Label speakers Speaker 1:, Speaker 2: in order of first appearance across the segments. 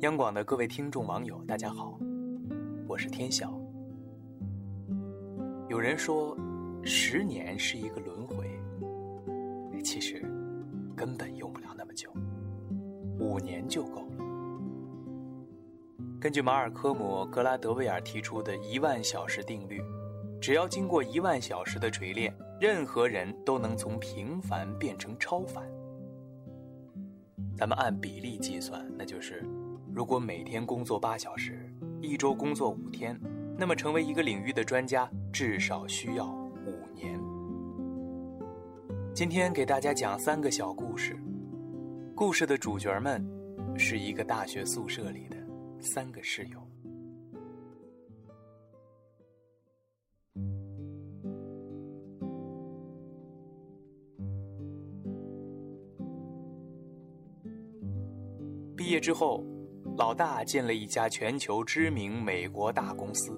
Speaker 1: 央广的各位听众网友，大家好，我是天晓。有人说，十年是一个轮回，其实根本用不了那么久，五年就够了。根据马尔科姆·格拉德威尔提出的一万小时定律，只要经过一万小时的锤炼，任何人都能从平凡变成超凡。咱们按比例计算，那就是。如果每天工作八小时，一周工作五天，那么成为一个领域的专家至少需要五年。今天给大家讲三个小故事，故事的主角们是一个大学宿舍里的三个室友。毕业之后。老大进了一家全球知名美国大公司，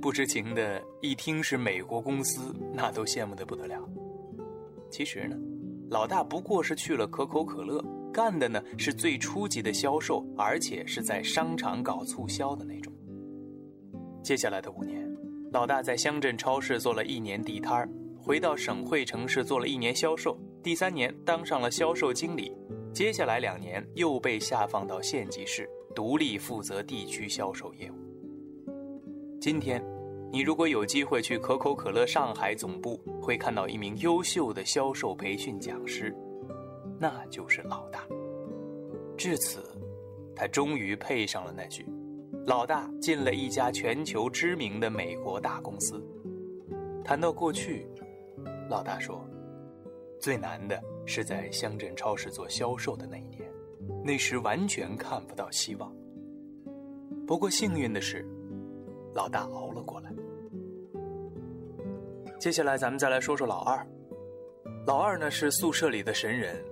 Speaker 1: 不知情的一听是美国公司，那都羡慕的不得了。其实呢，老大不过是去了可口可乐，干的呢是最初级的销售，而且是在商场搞促销的那种。接下来的五年，老大在乡镇超市做了一年地摊儿，回到省会城市做了一年销售，第三年当上了销售经理。接下来两年又被下放到县级市，独立负责地区销售业务。今天，你如果有机会去可口可乐上海总部，会看到一名优秀的销售培训讲师，那就是老大。至此，他终于配上了那句：“老大进了一家全球知名的美国大公司。”谈到过去，老大说：“最难的。”是在乡镇超市做销售的那一年，那时完全看不到希望。不过幸运的是，老大熬了过来。接下来咱们再来说说老二。老二呢是宿舍里的神人，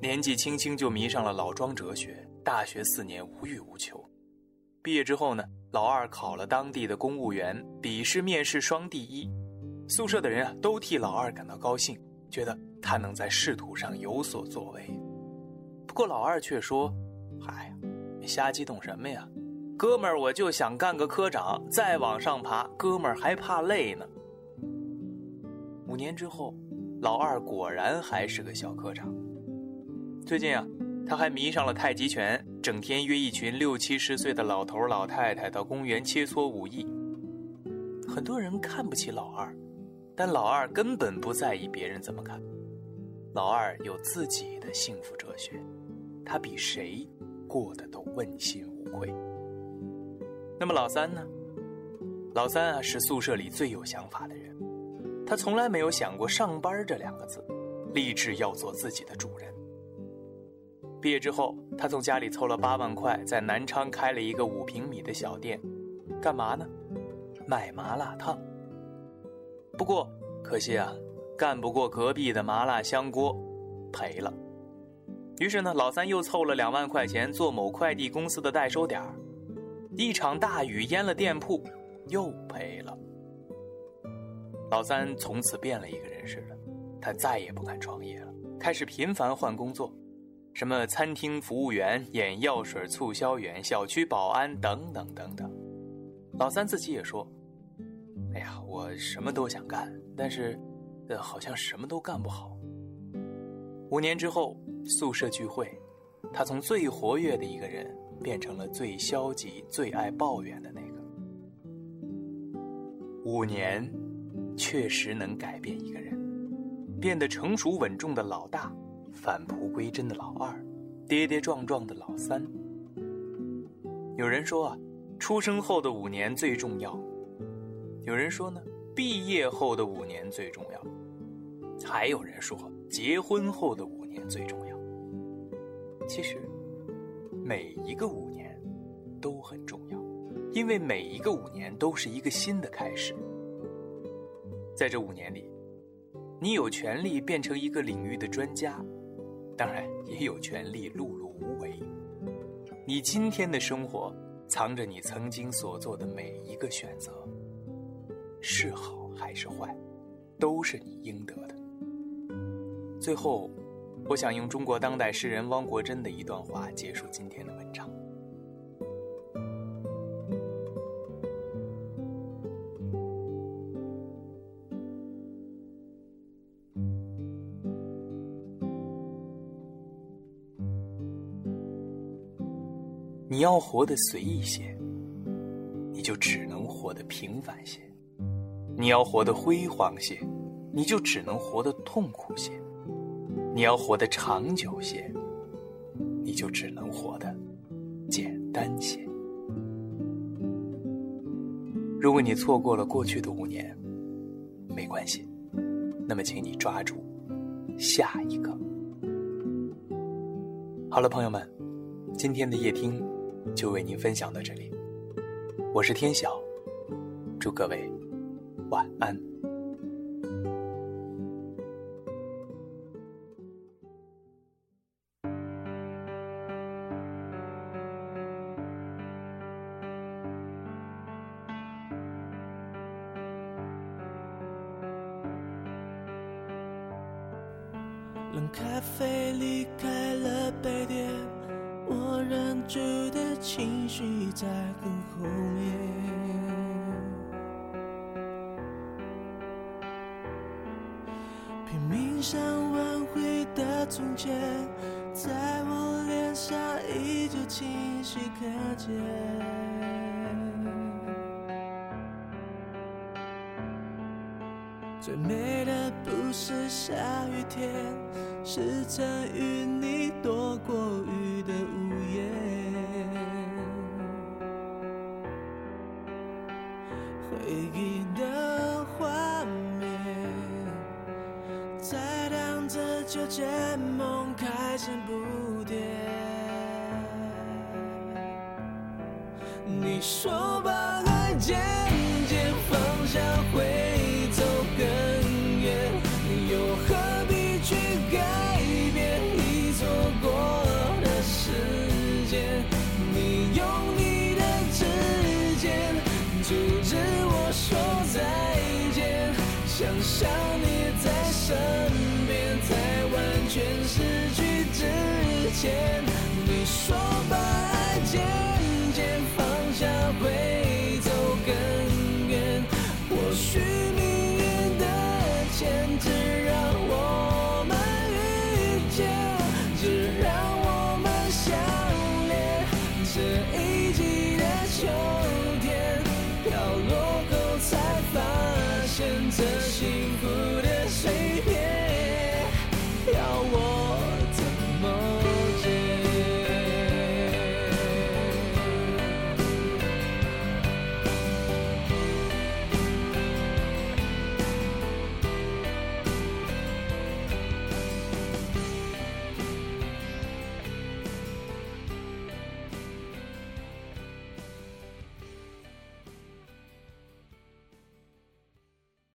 Speaker 1: 年纪轻轻就迷上了老庄哲学，大学四年无欲无求。毕业之后呢，老二考了当地的公务员，笔试面试双第一，宿舍的人啊都替老二感到高兴，觉得。他能在仕途上有所作为，不过老二却说：“嗨，你瞎激动什么呀？哥们儿，我就想干个科长，再往上爬。哥们儿还怕累呢。”五年之后，老二果然还是个小科长。最近啊，他还迷上了太极拳，整天约一群六七十岁的老头老太太到公园切磋武艺。很多人看不起老二，但老二根本不在意别人怎么看。老二有自己的幸福哲学，他比谁过得都问心无愧。那么老三呢？老三啊，是宿舍里最有想法的人，他从来没有想过上班这两个字，立志要做自己的主人。毕业之后，他从家里凑了八万块，在南昌开了一个五平米的小店，干嘛呢？卖麻辣烫。不过可惜啊。干不过隔壁的麻辣香锅，赔了。于是呢，老三又凑了两万块钱做某快递公司的代收点一场大雨淹了店铺，又赔了。老三从此变了一个人似的，他再也不敢创业了，开始频繁换工作，什么餐厅服务员、眼药水促销员、小区保安等等等等。老三自己也说：“哎呀，我什么都想干，但是……”呃，好像什么都干不好。五年之后，宿舍聚会，他从最活跃的一个人变成了最消极、最爱抱怨的那个。五年，确实能改变一个人，变得成熟稳重的老大，返璞归真的老二，跌跌撞撞的老三。有人说啊，出生后的五年最重要。有人说呢？毕业后的五年最重要，还有人说结婚后的五年最重要。其实，每一个五年都很重要，因为每一个五年都是一个新的开始。在这五年里，你有权利变成一个领域的专家，当然也有权利碌碌无为。你今天的生活，藏着你曾经所做的每一个选择。是好还是坏，都是你应得的。最后，我想用中国当代诗人汪国真的一段话结束今天的文章。你要活得随意些，你就只能活得平凡些；你要活得辉煌些，你就只能活得痛苦些。你要活得长久些，你就只能活得简单些。如果你错过了过去的五年，没关系，那么请你抓住下一个。好了，朋友们，今天的夜听就为您分享到这里。我是天晓，祝各位晚安。
Speaker 2: 冷咖啡离开了杯垫，我忍住的情绪在很后面。命想挽回的从前，在我脸上依旧清晰可见。最美的不是下雨天，是曾与你躲过雨的屋檐。回忆的渐渐梦开始不甜。你说把爱渐渐放下会走更远，又何必去改变已错过的时间？你用你的指尖阻止我说再见，想想你在身。全失去之前